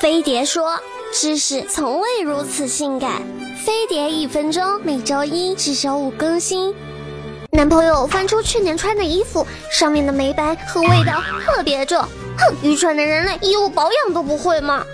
飞碟说：“知识从未如此性感。”飞碟一分钟，每周一至周五更新。男朋友翻出去年穿的衣服，上面的霉斑和味道特别重。哼，愚蠢的人类，衣物保养都不会吗？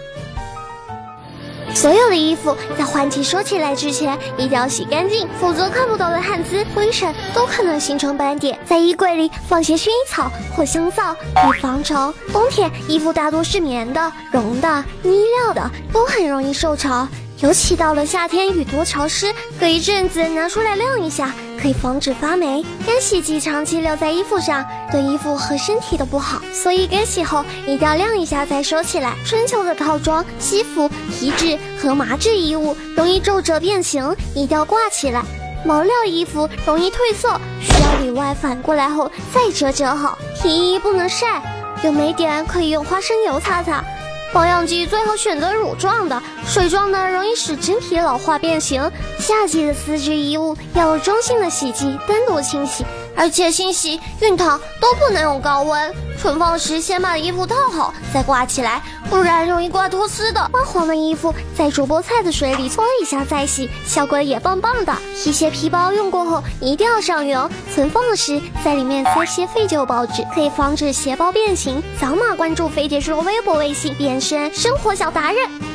所有的衣服在换季收起来之前，一定要洗干净，否则看不到的汗渍、灰尘都可能形成斑点。在衣柜里放些薰衣草或香皂，以防潮。冬天衣服大多是棉的、绒的、呢料的，都很容易受潮。尤其到了夏天，雨多潮湿，隔一阵子拿出来晾一下，可以防止发霉。干洗剂长期留在衣服上，对衣服和身体都不好，所以干洗后一定要晾一下再收起来。春秋的套装、西服、皮质和麻质衣物容易皱褶变形，一定要挂起来。毛料衣服容易褪色，需要里外反过来后再折折好。皮衣不能晒，有霉点可以用花生油擦擦。保养剂最好选择乳状的，水状的容易使真皮老化变形。夏季的丝质衣物要中性的洗剂单独清洗，而且清洗、熨烫都不能用高温。存放时先把衣服套好再挂起来，不然容易挂脱丝的。发黄的衣服在煮菠菜的水里搓一下再洗，效果也棒棒的。皮鞋皮包用过后一定要上油，存放时在里面塞些废旧报纸，可以防止鞋包变形。扫码关注飞碟说微博、微信，变身生活小达人。